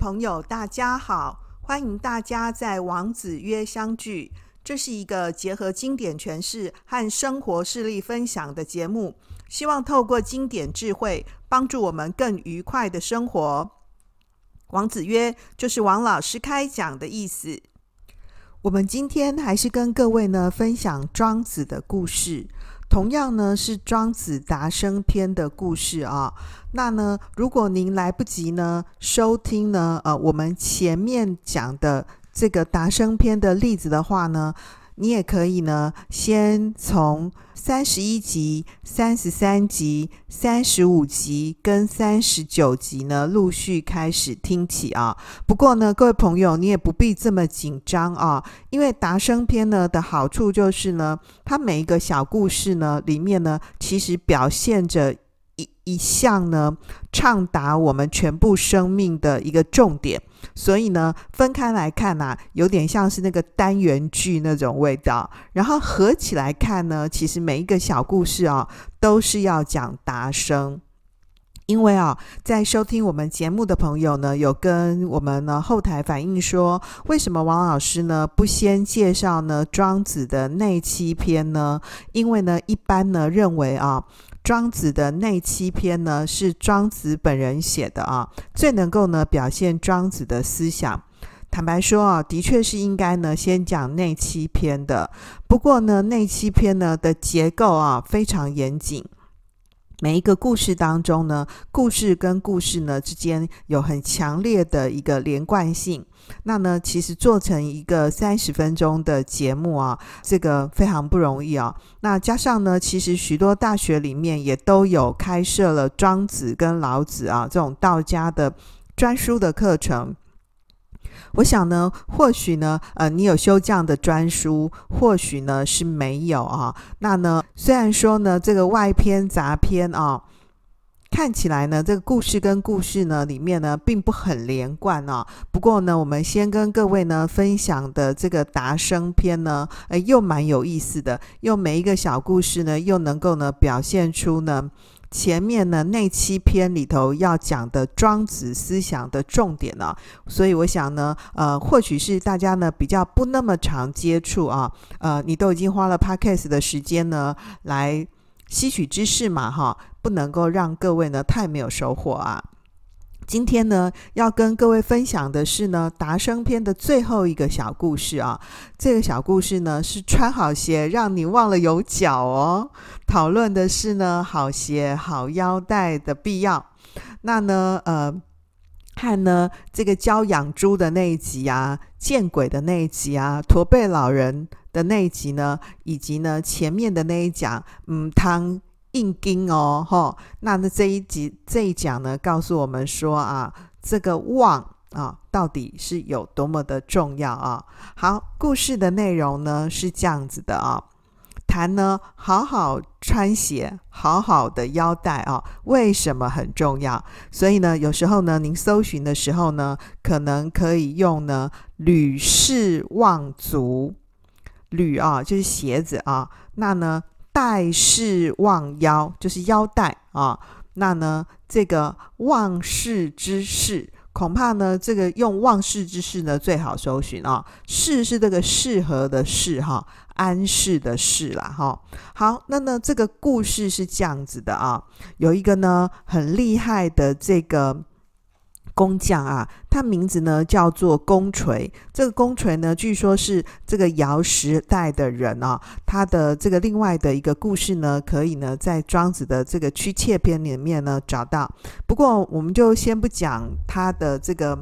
朋友，大家好！欢迎大家在王子约相聚。这是一个结合经典诠释和生活事例分享的节目，希望透过经典智慧，帮助我们更愉快的生活。王子约就是王老师开讲的意思。我们今天还是跟各位呢分享庄子的故事。同样呢，是庄子达生篇的故事啊。那呢，如果您来不及呢收听呢，呃，我们前面讲的这个达生篇的例子的话呢。你也可以呢，先从三十一集、三十三集、三十五集跟三十九集呢，陆续开始听起啊。不过呢，各位朋友，你也不必这么紧张啊，因为达生篇呢的好处就是呢，它每一个小故事呢里面呢，其实表现着一项呢，畅达我们全部生命的一个重点。所以呢，分开来看呐、啊，有点像是那个单元剧那种味道。然后合起来看呢，其实每一个小故事啊，都是要讲达生。因为啊，在收听我们节目的朋友呢，有跟我们呢后台反映说，为什么王老师呢不先介绍呢庄子的内七篇呢？因为呢，一般呢认为啊。庄子的内七篇呢，是庄子本人写的啊，最能够呢表现庄子的思想。坦白说啊，的确是应该呢先讲内七篇的。不过呢，内七篇呢的结构啊非常严谨。每一个故事当中呢，故事跟故事呢之间有很强烈的一个连贯性。那呢，其实做成一个三十分钟的节目啊，这个非常不容易啊。那加上呢，其实许多大学里面也都有开设了庄子跟老子啊这种道家的专书的课程。我想呢，或许呢，呃，你有修这样的专书，或许呢是没有啊。那呢，虽然说呢，这个外篇杂篇啊，看起来呢，这个故事跟故事呢里面呢，并不很连贯啊。不过呢，我们先跟各位呢分享的这个达生篇呢，呃，又蛮有意思的，又每一个小故事呢，又能够呢表现出呢。前面呢，那七篇里头要讲的庄子思想的重点呢，所以我想呢，呃，或许是大家呢比较不那么常接触啊，呃，你都已经花了 podcast 的时间呢来吸取知识嘛，哈，不能够让各位呢太没有收获啊。今天呢，要跟各位分享的是呢，达生篇的最后一个小故事啊。这个小故事呢，是穿好鞋让你忘了有脚哦。讨论的是呢，好鞋好腰带的必要。那呢，呃，看呢这个教养猪的那一集啊，见鬼的那一集啊，驼背老人的那一集呢，以及呢前面的那一讲，嗯，汤。硬钉哦，吼，那那这一集这一讲呢，告诉我们说啊，这个望啊，到底是有多么的重要啊？好，故事的内容呢是这样子的啊，谈呢好好穿鞋，好好的腰带啊，为什么很重要？所以呢，有时候呢，您搜寻的时候呢，可能可以用呢履士忘足，履啊就是鞋子啊，那呢。带势忘腰，就是腰带啊。那呢，这个忘世之事，恐怕呢，这个用忘世之事呢最好搜寻啊。士是这个适合的适哈，安适的适啦哈。好，那呢，这个故事是这样子的啊，有一个呢很厉害的这个。工匠啊，他名字呢叫做公锤。这个公锤呢，据说是这个尧时代的人啊。他的这个另外的一个故事呢，可以呢在庄子的这个屈切篇里面呢找到。不过，我们就先不讲他的这个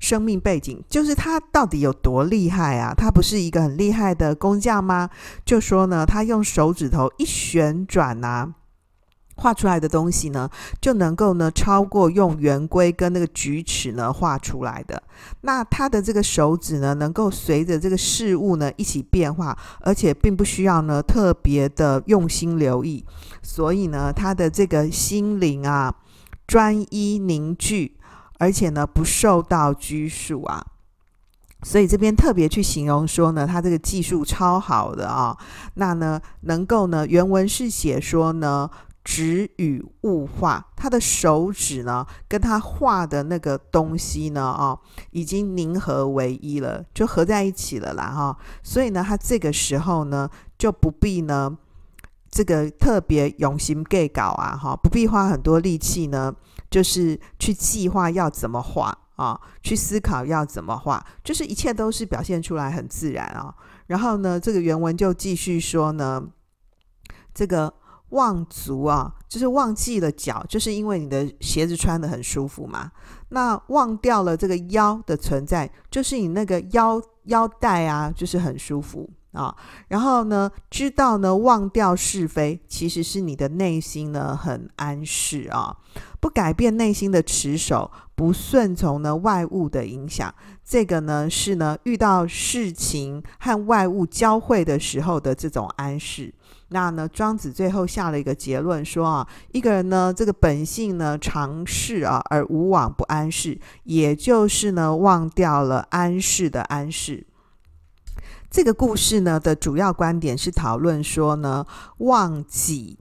生命背景，就是他到底有多厉害啊？他不是一个很厉害的工匠吗？就说呢，他用手指头一旋转啊。画出来的东西呢，就能够呢超过用圆规跟那个矩尺呢画出来的。那他的这个手指呢，能够随着这个事物呢一起变化，而且并不需要呢特别的用心留意。所以呢，他的这个心灵啊专一凝聚，而且呢不受到拘束啊。所以这边特别去形容说呢，他这个技术超好的啊。那呢，能够呢原文是写说呢。指与物化，他的手指呢，跟他画的那个东西呢，哦，已经凝合为一了，就合在一起了啦，哈、所以呢，他这个时候呢，就不必呢，这个特别用心计较啊，哈、不必花很多力气呢，就是去计划要怎么画啊、去思考要怎么画，就是一切都是表现出来很自然啊、然后呢，这个原文就继续说呢，这个。忘足啊，就是忘记了脚，就是因为你的鞋子穿得很舒服嘛。那忘掉了这个腰的存在，就是你那个腰腰带啊，就是很舒服啊。然后呢，知道呢，忘掉是非，其实是你的内心呢很安适啊，不改变内心的持守，不顺从呢外物的影响。这个呢是呢遇到事情和外物交汇的时候的这种安适。那呢，庄子最后下了一个结论说啊，一个人呢，这个本性呢常事啊，而无往不安事，也就是呢忘掉了安适的安适。这个故事呢的主要观点是讨论说呢，忘记。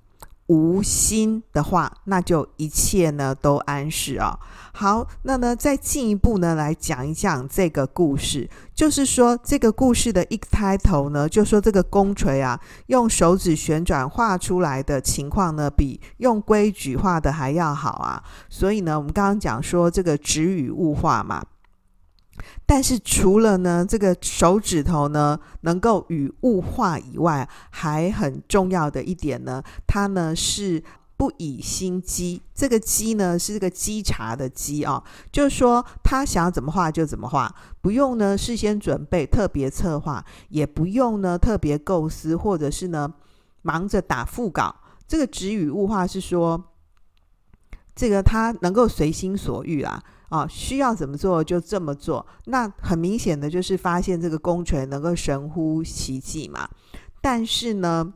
无心的话，那就一切呢都安适啊。好，那呢再进一步呢来讲一讲这个故事，就是说这个故事的一开头呢，就说这个弓锤啊，用手指旋转画出来的情况呢，比用规矩画的还要好啊。所以呢，我们刚刚讲说这个质与物化嘛。但是除了呢，这个手指头呢能够与物化以外，还很重要的一点呢，它呢是不以心机。这个机呢是这个稽查的稽啊，就是说他想要怎么画就怎么画，不用呢事先准备特别策划，也不用呢特别构思，或者是呢忙着打腹稿。这个质与物化是说，这个他能够随心所欲啊。啊，需要怎么做就这么做。那很明显的就是发现这个公权能够神乎其技嘛。但是呢，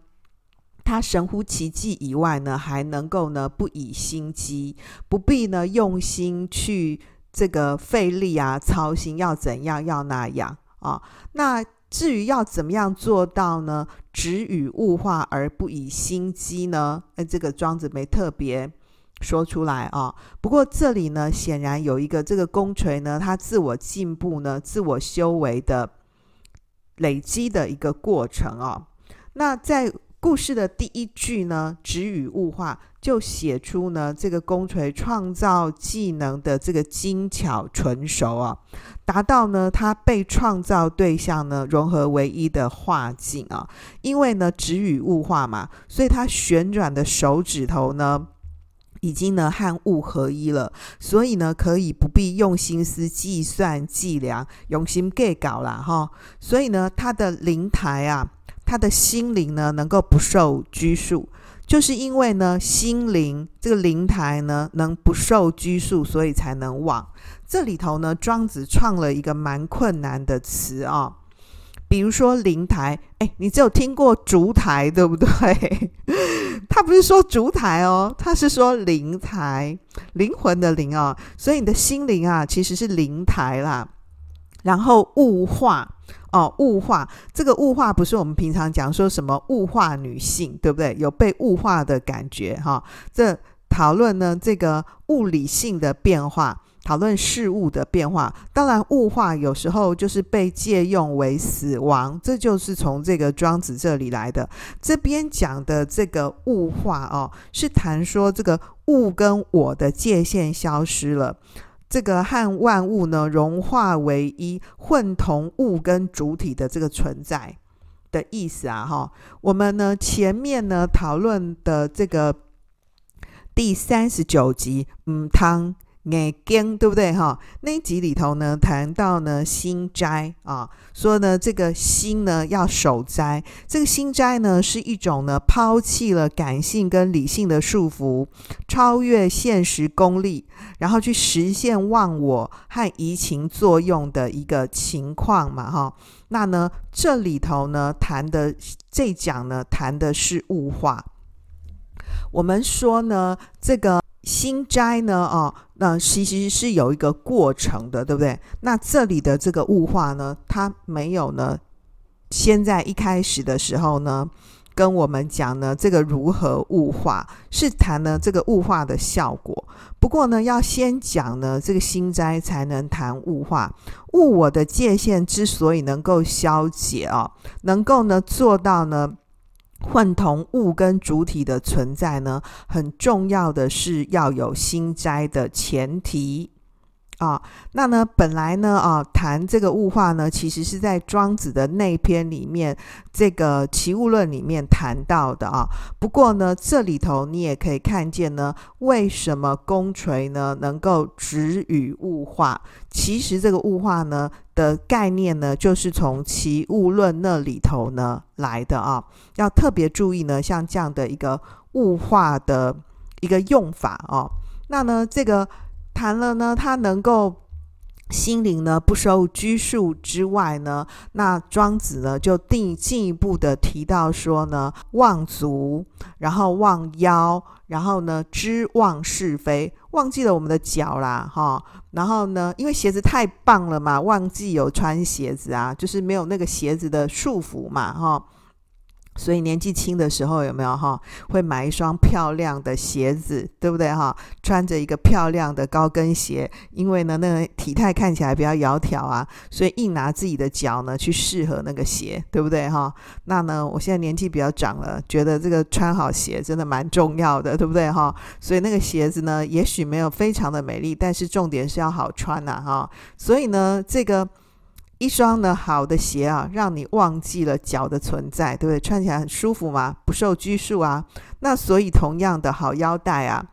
他神乎其技以外呢，还能够呢不以心机，不必呢用心去这个费力啊，操心要怎样要那样啊。那至于要怎么样做到呢？只与物化而不以心机呢？哎，这个庄子没特别。说出来啊！不过这里呢，显然有一个这个弓锤呢，它自我进步呢，自我修为的累积的一个过程啊。那在故事的第一句呢，“质与物化”就写出呢，这个弓锤创造技能的这个精巧纯熟啊，达到呢，它被创造对象呢融合为一的画境啊。因为呢，“质与物化”嘛，所以它旋转的手指头呢。已经呢和物合一了，所以呢可以不必用心思计算计量，用心计稿啦哈。所以呢他的灵台啊，他的心灵呢能够不受拘束，就是因为呢心灵这个灵台呢能不受拘束，所以才能忘。这里头呢庄子创了一个蛮困难的词啊。比如说灵台，哎，你只有听过烛台，对不对？他不是说烛台哦，他是说灵台，灵魂的灵哦。所以你的心灵啊，其实是灵台啦。然后物化哦，物化这个物化不是我们平常讲说什么物化女性，对不对？有被物化的感觉哈、这讨论呢，这个物理性的变化。讨论事物的变化，当然物化有时候就是被借用为死亡，这就是从这个庄子这里来的。这边讲的这个物化哦，是谈说这个物跟我的界限消失了，这个和万物呢融化为一，混同物跟主体的这个存在的意思啊哈。我们呢前面呢讨论的这个第三十九集，嗯，汤。眼睛对不对哈？那一集里头呢，谈到呢心斋啊，说呢这个心呢要守斋。这个心斋呢是一种呢抛弃了感性跟理性的束缚，超越现实功利，然后去实现忘我和移情作用的一个情况嘛哈。那呢这里头呢谈的这讲呢谈的是物化。我们说呢这个。心斋呢？哦，那其实是有一个过程的，对不对？那这里的这个物化呢，它没有呢，先在一开始的时候呢，跟我们讲呢，这个如何物化，是谈呢这个物化的效果。不过呢，要先讲呢这个心斋，才能谈物化。物我的界限之所以能够消解啊，能够呢做到呢。混同物跟主体的存在呢，很重要的是要有心斋的前提。啊，那呢，本来呢，啊，谈这个物化呢，其实是在庄子的那篇里面，这个《齐物论》里面谈到的啊。不过呢，这里头你也可以看见呢，为什么弓锤呢能够止于物化？其实这个物化呢的概念呢，就是从《齐物论》那里头呢来的啊。要特别注意呢，像这样的一个物化的一个用法啊。那呢，这个。谈了呢，他能够心灵呢不受拘束之外呢，那庄子呢就定进一步的提到说呢，忘足，然后忘腰，然后呢知忘是非，忘记了我们的脚啦，哈，然后呢，因为鞋子太棒了嘛，忘记有穿鞋子啊，就是没有那个鞋子的束缚嘛，哈。所以年纪轻的时候有没有哈，会买一双漂亮的鞋子，对不对哈？穿着一个漂亮的高跟鞋，因为呢，那个体态看起来比较窈窕啊，所以硬拿自己的脚呢去适合那个鞋，对不对哈？那呢，我现在年纪比较长了，觉得这个穿好鞋真的蛮重要的，对不对哈？所以那个鞋子呢，也许没有非常的美丽，但是重点是要好穿呐哈。所以呢，这个。一双呢好的鞋啊，让你忘记了脚的存在，对不对？穿起来很舒服嘛，不受拘束啊。那所以同样的好腰带啊，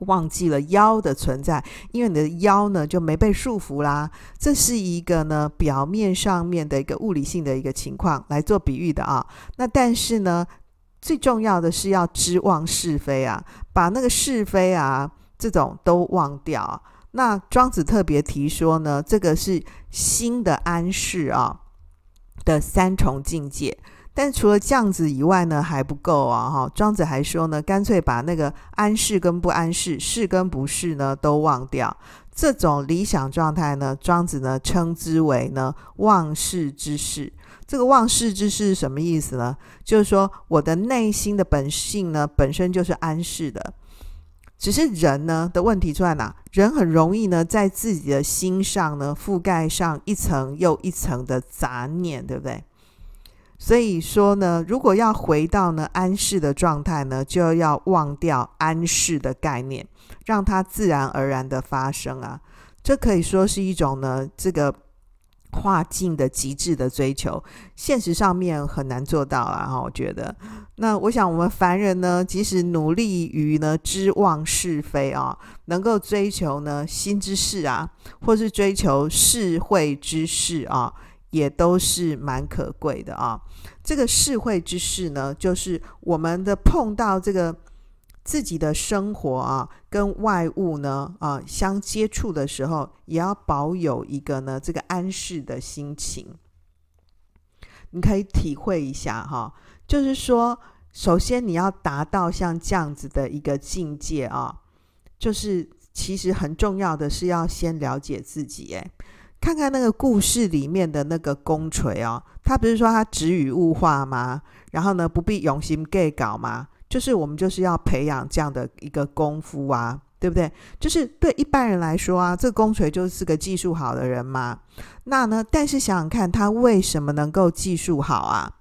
忘记了腰的存在，因为你的腰呢就没被束缚啦。这是一个呢表面上面的一个物理性的一个情况来做比喻的啊。那但是呢，最重要的是要知忘是非啊，把那个是非啊这种都忘掉。那庄子特别提说呢，这个是心的安适啊的三重境界。但除了这样子以外呢，还不够啊！哈，庄子还说呢，干脆把那个安适跟不安适、是跟不是呢都忘掉。这种理想状态呢，庄子呢称之为呢忘世之事。这个忘世之事什么意思呢？就是说我的内心的本性呢，本身就是安适的。只是人呢的问题出在哪？人很容易呢，在自己的心上呢，覆盖上一层又一层的杂念，对不对？所以说呢，如果要回到呢安适的状态呢，就要忘掉安适的概念，让它自然而然的发生啊。这可以说是一种呢，这个。化境的极致的追求，现实上面很难做到啊！哈，我觉得。那我想，我们凡人呢，即使努力于呢知望是非啊，能够追求呢心之事啊，或是追求智慧之事啊，也都是蛮可贵的啊。这个智慧之事呢，就是我们的碰到这个。自己的生活啊，跟外物呢啊相接触的时候，也要保有一个呢这个安适的心情。你可以体会一下哈，就是说，首先你要达到像这样子的一个境界啊，就是其实很重要的是要先了解自己。哎，看看那个故事里面的那个弓垂啊，他不是说他止语物化吗？然后呢，不必用心 gay 搞吗？就是我们就是要培养这样的一个功夫啊，对不对？就是对一般人来说啊，这个弓垂就是个技术好的人嘛。那呢，但是想想看，他为什么能够技术好啊？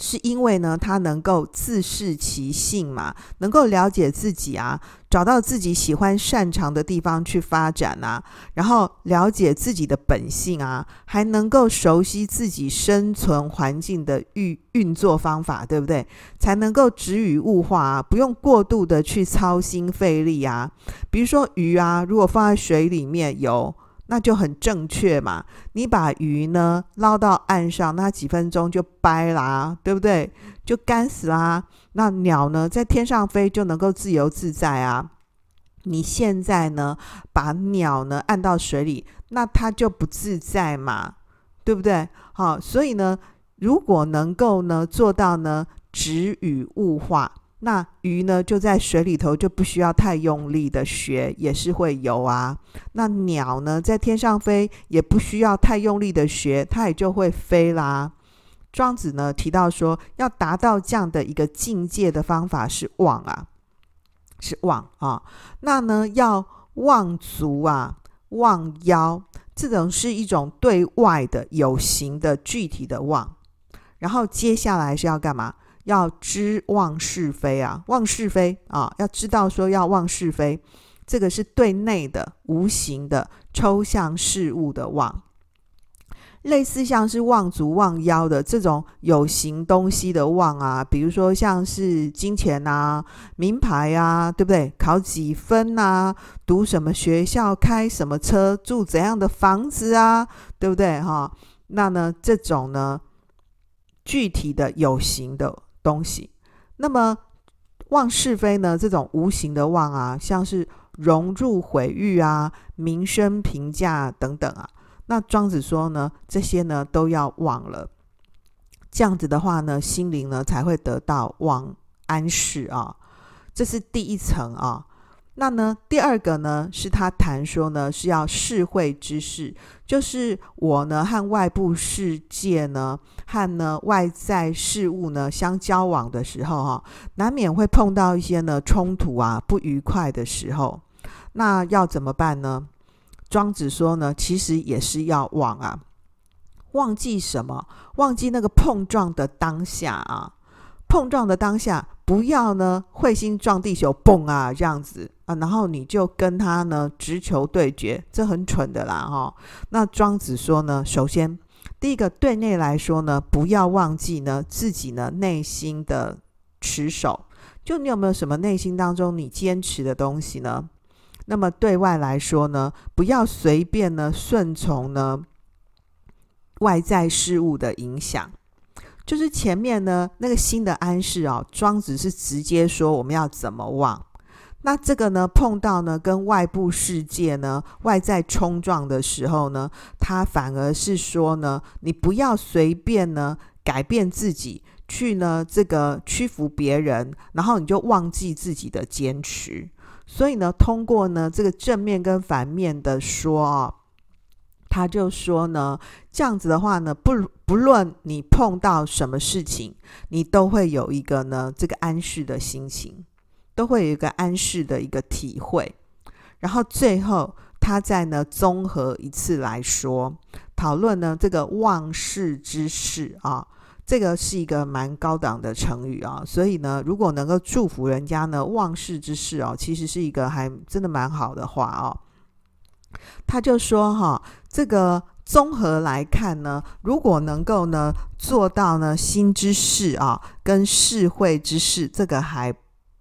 是因为呢，他能够自适其性嘛，能够了解自己啊，找到自己喜欢擅长的地方去发展啊，然后了解自己的本性啊，还能够熟悉自己生存环境的运运作方法，对不对？才能够止语物化啊，不用过度的去操心费力啊。比如说鱼啊，如果放在水里面游。那就很正确嘛，你把鱼呢捞到岸上，那几分钟就掰啦，对不对？就干死啦。那鸟呢在天上飞就能够自由自在啊。你现在呢把鸟呢按到水里，那它就不自在嘛，对不对？好，所以呢，如果能够呢做到呢止语物化。那鱼呢，就在水里头，就不需要太用力的学，也是会游啊。那鸟呢，在天上飞，也不需要太用力的学，它也就会飞啦。庄子呢提到说，要达到这样的一个境界的方法是忘啊，是忘啊。那呢，要忘足啊，忘腰，这种是一种对外的有形的具体的忘。然后接下来是要干嘛？要知忘是非啊，忘是非啊，要知道说要忘是非，这个是对内的无形的抽象事物的忘。类似像是忘足忘腰的这种有形东西的忘啊，比如说像是金钱啊、名牌啊，对不对？考几分啊？读什么学校？开什么车？住怎样的房子啊？对不对？哈，那呢，这种呢，具体的有形的东西。那么忘是非呢？这种无形的忘啊，像是融入毁誉啊、名声评价等等啊。那庄子说呢，这些呢都要忘了，这样子的话呢，心灵呢才会得到忘安适啊。这是第一层啊。那呢，第二个呢，是他谈说呢，是要世会之事，就是我呢和外部世界呢，和呢外在事物呢相交往的时候哈，难免会碰到一些呢冲突啊、不愉快的时候，那要怎么办呢？庄子说呢，其实也是要忘啊，忘记什么？忘记那个碰撞的当下啊，碰撞的当下，不要呢彗星撞地球，嘣啊这样子然后你就跟他呢直球对决，这很蠢的啦哈、哦。那庄子说呢，首先第一个对内来说呢，不要忘记呢自己呢内心的持守，就你有没有什么内心当中你坚持的东西呢？那么对外来说呢，不要随便呢顺从呢外在事物的影响。就是前面呢那个心的安适哦，庄子是直接说我们要怎么忘。那这个呢碰到呢跟外部世界呢外在冲撞的时候呢，他反而是说呢，你不要随便呢改变自己，去呢这个屈服别人，然后你就忘记自己的坚持。所以呢，通过呢这个正面跟反面的说啊，他就说呢，这样子的话呢，不不论你碰到什么事情，你都会有一个呢这个安适的心情，都会有一个安适的一个体会。然后最后他再呢综合一次来说，讨论呢这个忘世之事啊。这个是一个蛮高档的成语啊，所以呢，如果能够祝福人家呢，忘世之事哦，其实是一个还真的蛮好的话哦。他就说哈，这个综合来看呢，如果能够呢做到呢心之事啊，跟世会之事，这个还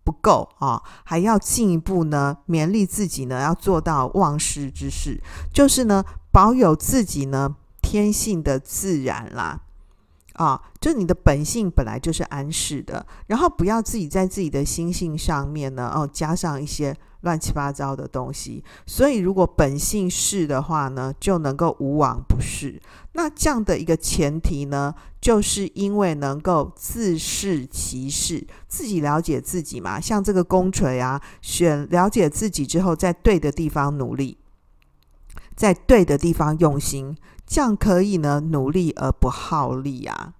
不够啊，还要进一步呢勉励自己呢，要做到忘世之事，就是呢保有自己呢天性的自然啦。啊，就你的本性本来就是安适的，然后不要自己在自己的心性上面呢，哦，加上一些乱七八糟的东西。所以，如果本性是的话呢，就能够无往不是。那这样的一个前提呢，就是因为能够自视其事，自己了解自己嘛。像这个宫锤啊，选了解自己之后，在对的地方努力，在对的地方用心。这样可以呢，努力而不耗力啊，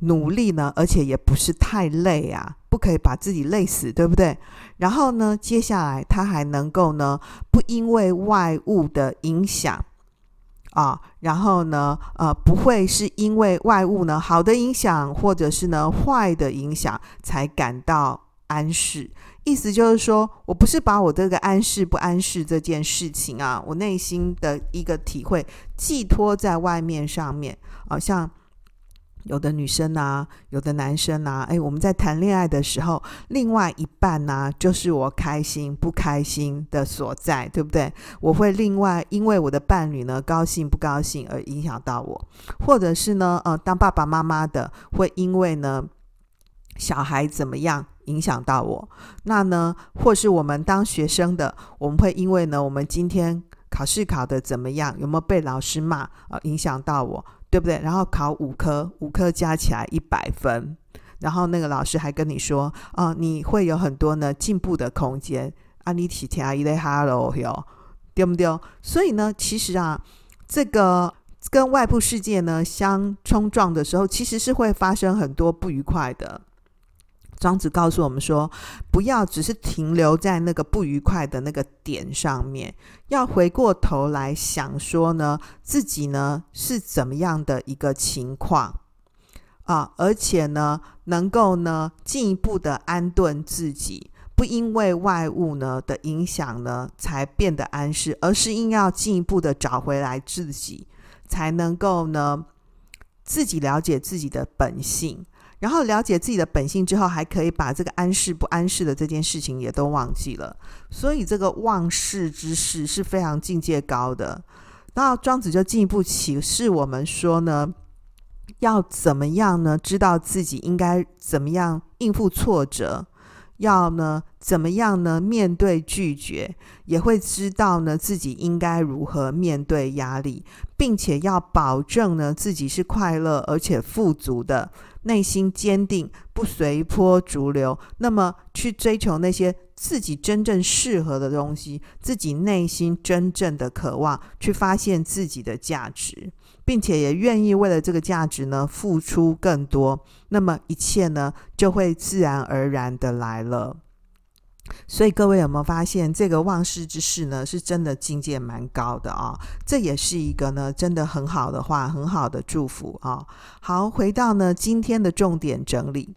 努力呢，而且也不是太累啊，不可以把自己累死，对不对？然后呢，接下来他还能够呢，不因为外物的影响啊，然后呢，呃，不会是因为外物呢好的影响，或者是呢坏的影响，才感到安适。意思就是说，我不是把我这个安适不安适这件事情啊，我内心的一个体会寄托在外面上面啊，像有的女生啊，有的男生啊，哎，我们在谈恋爱的时候，另外一半呢，啊，就是我开心不开心的所在，对不对？我会另外因为我的伴侣呢高兴不高兴而影响到我，或者是呢，呃，当爸爸妈妈的会因为呢小孩怎么样。影响到我，那呢，或是我们当学生的，我们会因为呢，我们今天考试考得怎么样，有没有被老师骂啊，影响到我，对不对？然后考五科，五科加起来一百分，然后那个老师还跟你说，啊，你会有很多呢进步的空间，啊，你体贴一类哈喽哟，对不对？所以呢，其实啊，这个跟外部世界呢相冲撞的时候，其实是会发生很多不愉快的。庄子告诉我们说，不要只是停留在那个不愉快的那个点上面，要回过头来想说呢，自己呢是怎么样的一个情况啊，而且呢，能够呢进一步的安顿自己，不因为外物呢的影响呢才变得安适，而是应要进一步的找回来自己，才能够呢自己了解自己的本性。然后了解自己的本性之后，还可以把这个安适不安适的这件事情也都忘记了。所以这个忘世之事是非常境界高的。那庄子就进一步启示我们说呢，要怎么样呢？知道自己应该怎么样应付挫折。要呢怎么样呢？面对拒绝，也会知道呢自己应该如何面对压力，并且要保证呢自己是快乐而且富足的，内心坚定，不随波逐流。那么去追求那些自己真正适合的东西，自己内心真正的渴望，去发现自己的价值。并且也愿意为了这个价值呢付出更多，那么一切呢就会自然而然的来了。所以各位有没有发现，这个忘世之事呢是真的境界蛮高的啊？这也是一个呢真的很好的话，很好的祝福啊。好，回到呢今天的重点整理。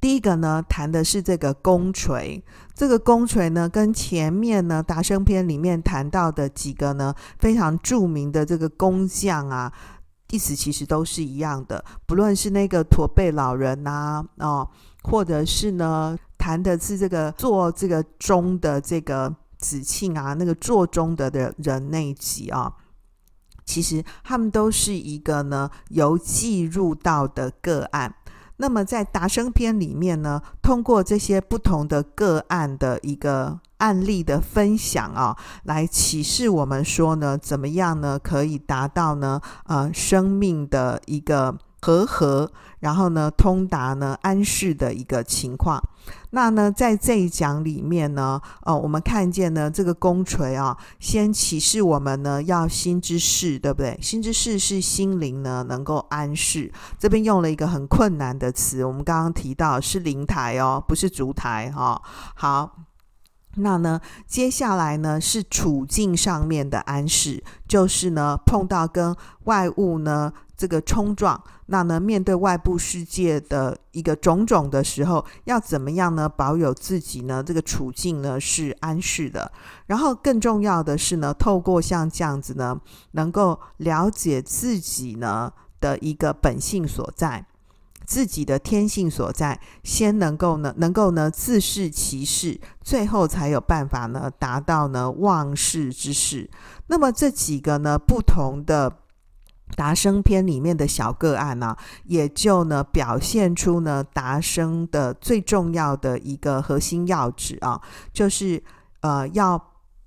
第一个呢，谈的是这个弓锤。这个弓锤呢，跟前面呢《达生篇》里面谈到的几个呢非常著名的这个工匠啊，意思其实都是一样的。不论是那个驼背老人呐、哦，或者是呢谈的是这个做这个钟的这个子庆啊，那个做钟的的人那一集啊，其实他们都是一个呢由记入道的个案。那么在《达生篇》里面呢，通过这些不同的个案的一个案例的分享啊，来启示我们说呢，怎么样呢，可以达到呢，呃，生命的一个。和合，然后呢，通达呢，安适的一个情况。那呢，在这一讲里面呢，哦，我们看见呢，这个弓锤啊，先启示我们呢，要心之事，对不对？心之事是心灵呢，能够安适。这边用了一个很困难的词，我们刚刚提到是灵台哦，不是烛台哈、好，那呢，接下来呢，是处境上面的安适，就是呢，碰到跟外物呢。这个冲撞，那呢，面对外部世界的一个种种的时候，要怎么样呢？保有自己呢？这个处境呢是安适的。然后更重要的是呢，透过像这样子呢，能够了解自己呢的一个本性所在，自己的天性所在，先能够呢，能够呢自视其事，最后才有办法呢达到呢忘世之事。那么这几个呢不同的。达生篇里面的小个案呢、也就呢表现出呢达生的最重要的一个核心要旨啊，就是呃要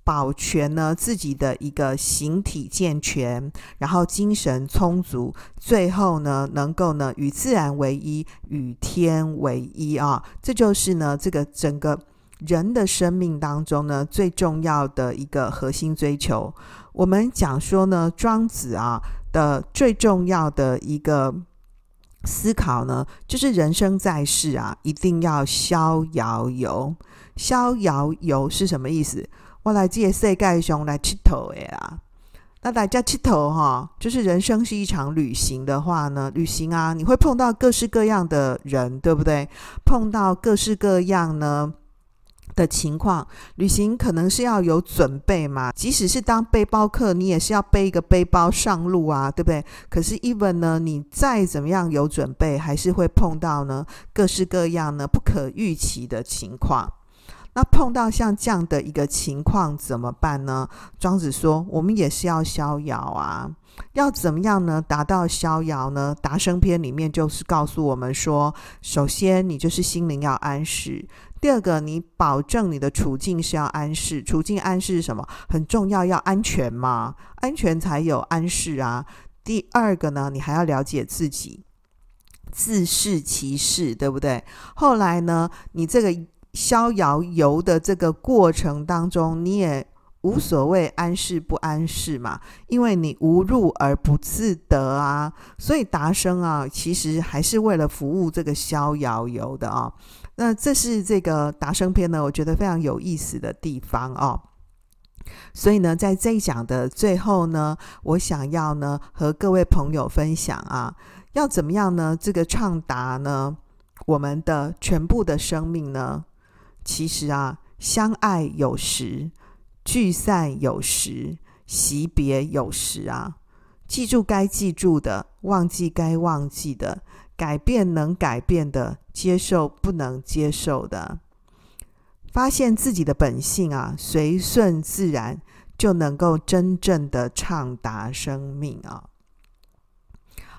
保全呢自己的一个形体健全，然后精神充足，最后呢能够呢与自然为一，与天为一啊，这就是呢这个整个人的生命当中呢最重要的一个核心追求。我们讲说呢，庄子啊。的最重要的一个思考呢，就是人生在世啊，一定要逍遥游。逍遥游是什么意思？我来借世界上来佚佗的啊。那大家佚佗哈，就是人生是一场旅行的话呢，旅行啊，你会碰到各式各样的人，对不对？碰到各式各样呢。的情况，旅行可能是要有准备嘛。即使是当背包客，你也是要背一个背包上路啊，对不对？可是，even 呢，你再怎么样有准备，还是会碰到呢各式各样呢不可预期的情况。那碰到像这样的一个情况怎么办呢？庄子说，我们也是要逍遥啊。要怎么样呢？达到逍遥呢？达生篇里面就是告诉我们说，首先你就是心灵要安适。第二个，你保证你的处境是要安适，处境安适是什么？很重要，要安全嘛，安全才有安适啊。第二个呢，你还要了解自己，自适其事，对不对？后来呢，你这个逍遥游的这个过程当中，你也无所谓安适不安适嘛，因为你无入而不自得啊，所以达生啊，其实还是为了服务这个逍遥游的啊。那这是这个达生篇呢，我觉得非常有意思的地方哦。所以呢，在这一讲的最后呢，我想要呢和各位朋友分享啊，要怎么样呢？这个畅达呢，我们的全部的生命呢，其实啊，相爱有时，聚散有时，惜别有时啊。记住该记住的，忘记该忘记的，改变能改变的，接受不能接受的。发现自己的本性啊，随顺自然，就能够真正的畅达生命啊。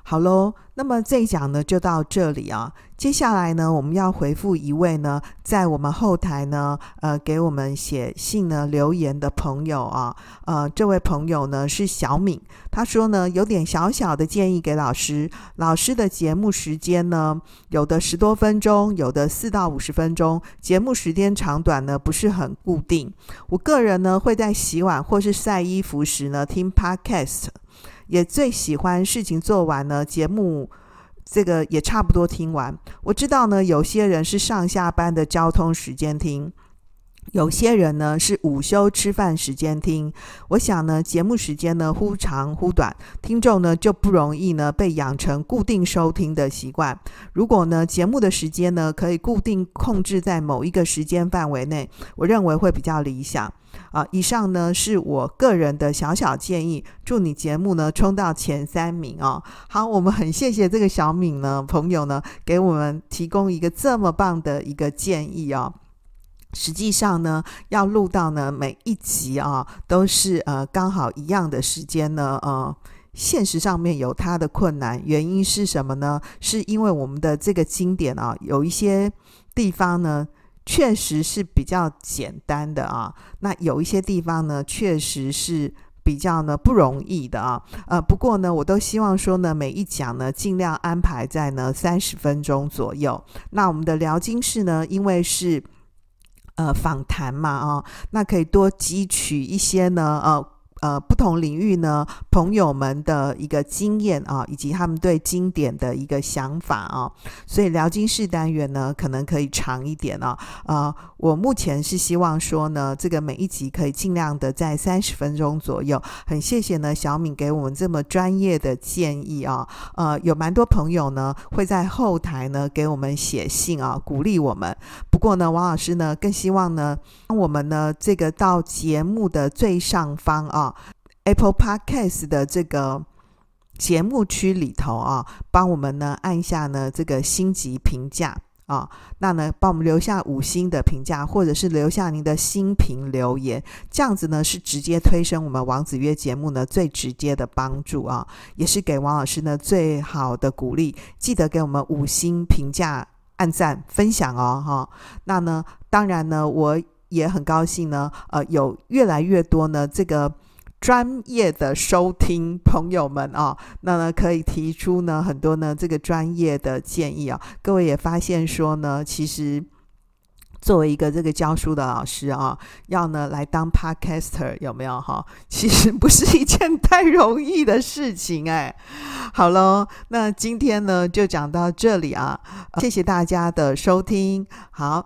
好喽，那么这一讲呢就到这里啊。接下来呢，我们要回复一位呢，在我们后台呢，呃，给我们写信呢留言的朋友啊。呃，这位朋友呢是小敏，他说呢有点小小的建议给老师。老师的节目时间呢，有的十多分钟，有的四到五十分钟，节目时间长短呢不是很固定。我个人呢会在洗碗或是晒衣服时呢听 Podcast。也最喜欢事情做完呢，节目这个也差不多听完。我知道呢，有些人是上下班的交通时间听，有些人呢是午休吃饭时间听。我想呢，节目时间呢忽长忽短，听众呢就不容易呢被养成固定收听的习惯。如果呢节目的时间呢可以固定控制在某一个时间范围内，我认为会比较理想。啊，以上呢是我个人的小小建议，祝你节目呢冲到前三名哦。好，我们很谢谢这个小敏呢朋友呢给我们提供一个这么棒的一个建议哦。实际上呢，要录到呢每一集啊都是呃刚好一样的时间呢，呃，现实上面有它的困难，原因是什么呢？是因为我们的这个经典啊有一些地方呢。确实是比较简单的啊，那有一些地方呢，确实是比较呢不容易的啊。呃，不过呢，我都希望说呢，每一讲呢，尽量安排在呢三十分钟左右。那我们的聊经室呢，因为是呃访谈嘛啊，那可以多汲取一些呢呃。呃，不同领域呢，朋友们的一个经验啊，以及他们对经典的一个想法啊，所以聊经室单元呢，可能可以长一点啊。呃，我目前是希望说呢，这个每一集可以尽量的在三十分钟左右。很谢谢呢，小敏给我们这么专业的建议啊。呃，有蛮多朋友呢会在后台呢给我们写信啊，鼓励我们。不过呢，王老师呢更希望呢，我们呢这个到节目的最上方啊。Apple Podcast 的这个节目区里头啊，帮我们呢按下呢这个星级评价啊，那呢帮我们留下五星的评价，或者是留下您的新评留言，这样子呢是直接推升我们王子约节目呢最直接的帮助啊，也是给王老师呢最好的鼓励。记得给我们五星评价、按赞、分享哦，哈。那呢，当然呢，我也很高兴呢，呃，有越来越多呢这个。专业的收听朋友们啊，那呢可以提出呢很多呢这个专业的建议啊。各位也发现说呢，其实作为一个这个教书的老师啊，要呢来当 podcaster 有没有哈？其实不是一件太容易的事情哎。好喽，那今天呢就讲到这里啊，谢谢大家的收听。好。